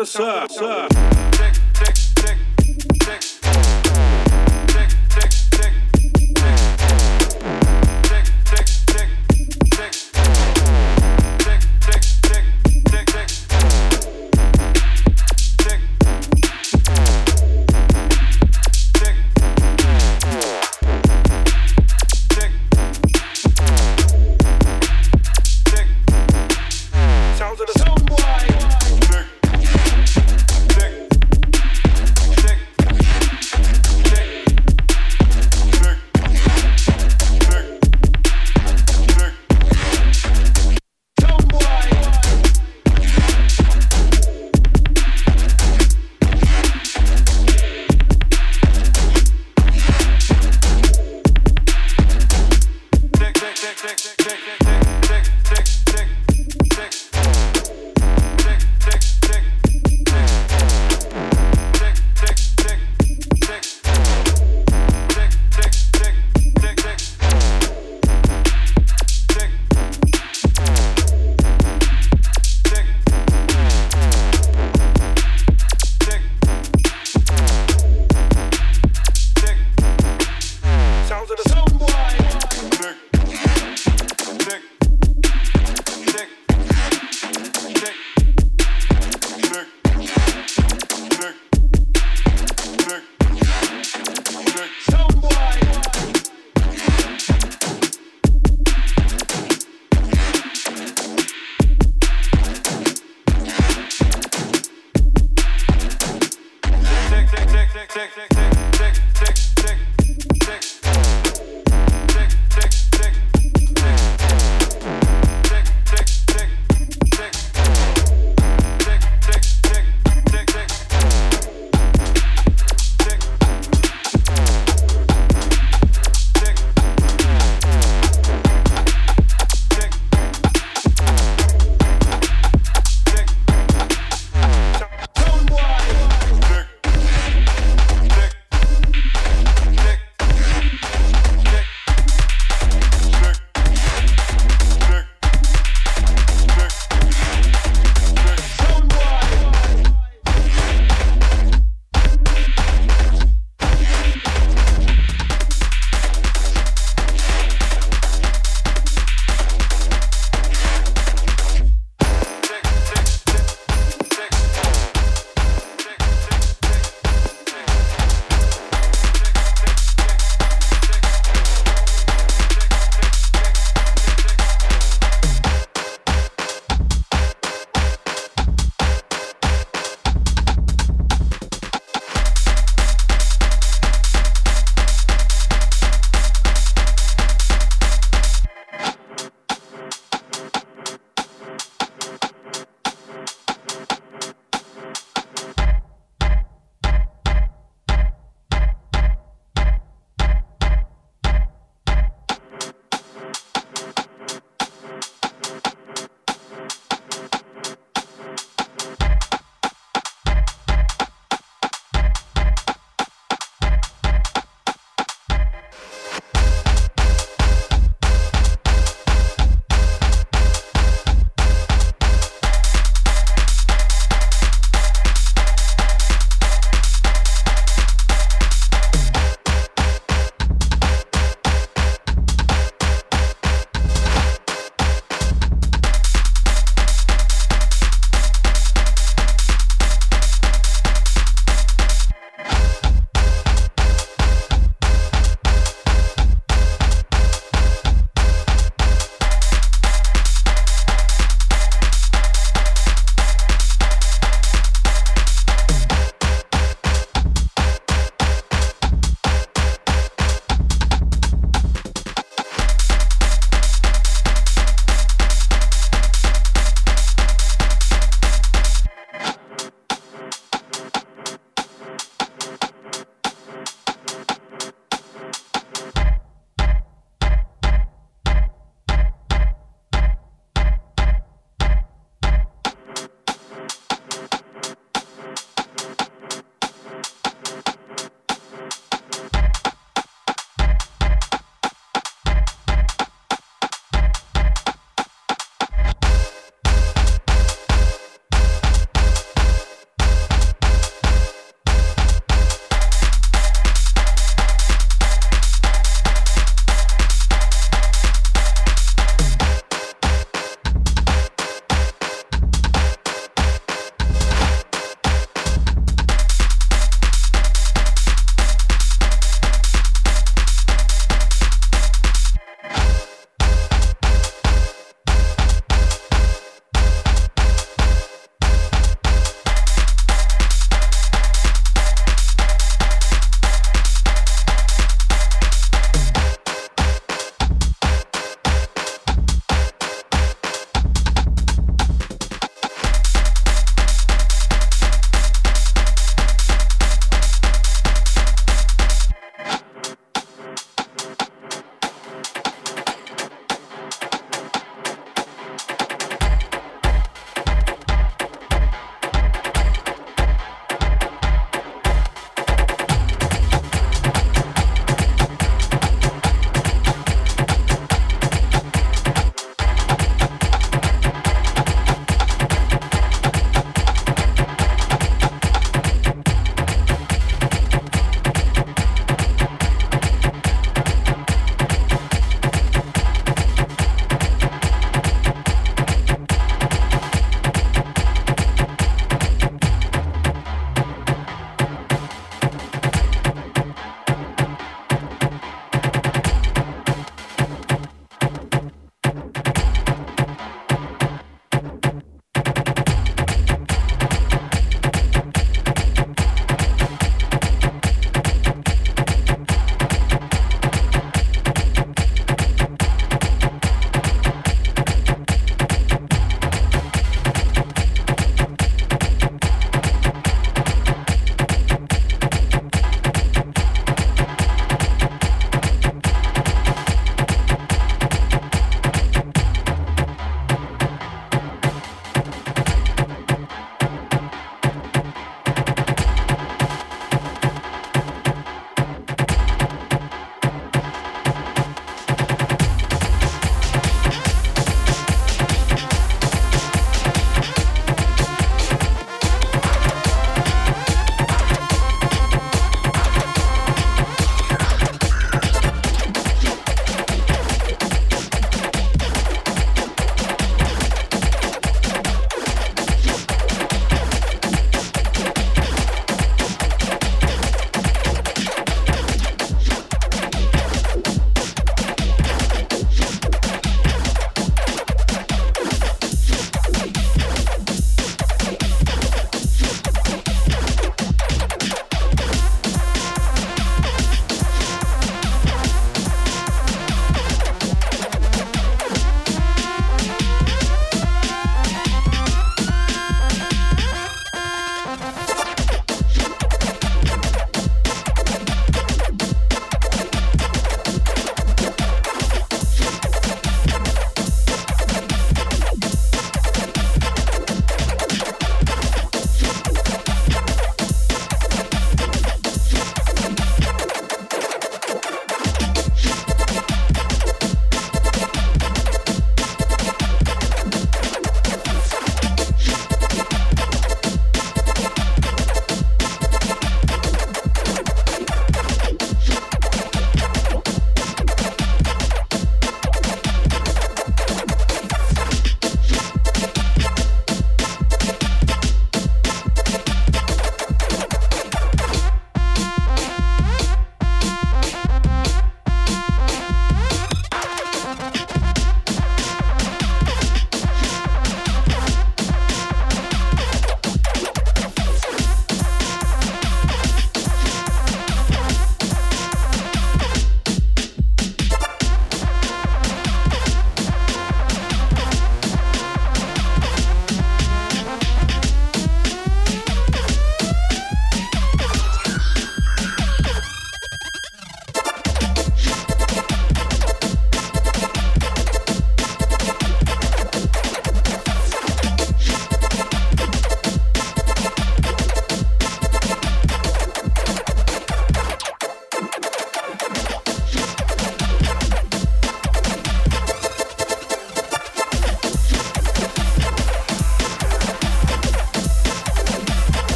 Of the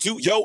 to yo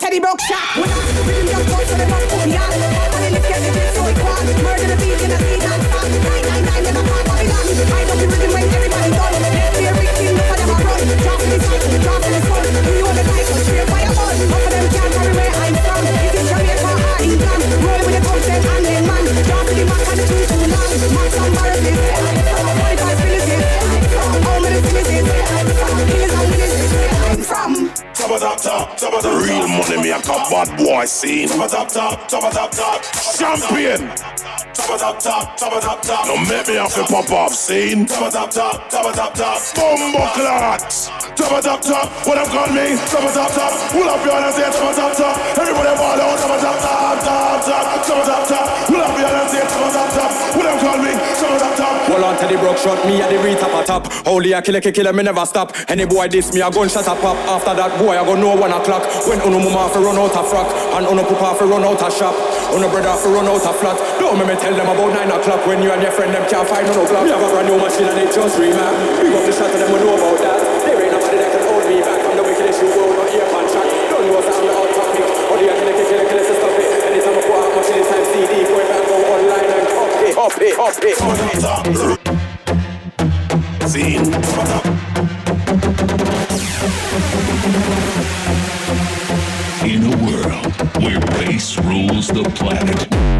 Teddy broke shot. When I rhythm the rock, Real money me a cup bad boy scene. Top it up, top, top top. Champion. Top it up, top, top top. Don't make me have to pop off scene. Top it up, top, top top. Bumbo clots. Top it up, top. What them call me? Top it up, top. Pull up your hands, say top it top. Everybody ball out. Top it up, top, top, top. Top it top. Pull up your hands, say top it top. What them call me? Hold on to the broke shot, me at the retop a top. Holy a killer, killer, me never stop. Any boy diss me, a gunshot a pop. After that boy, I go know one o'clock. When uno mama fi run out a frock, and uno papa fi run out a shop. Uno brother fi run out a flat. Don't me me tell them about nine o'clock when you and your friend them can't find no clock. We have a brand new machine and it just remap. We up the shot and them we know about that. There ain't nobody that can hold me back from the wickedest you world, no ear pan shot. Don't know if I'm the hot topic. Only a killer, killer, killer, so stop it. Anytime I put out machine, time CD, online and it, it. In a world where bass rules the planet,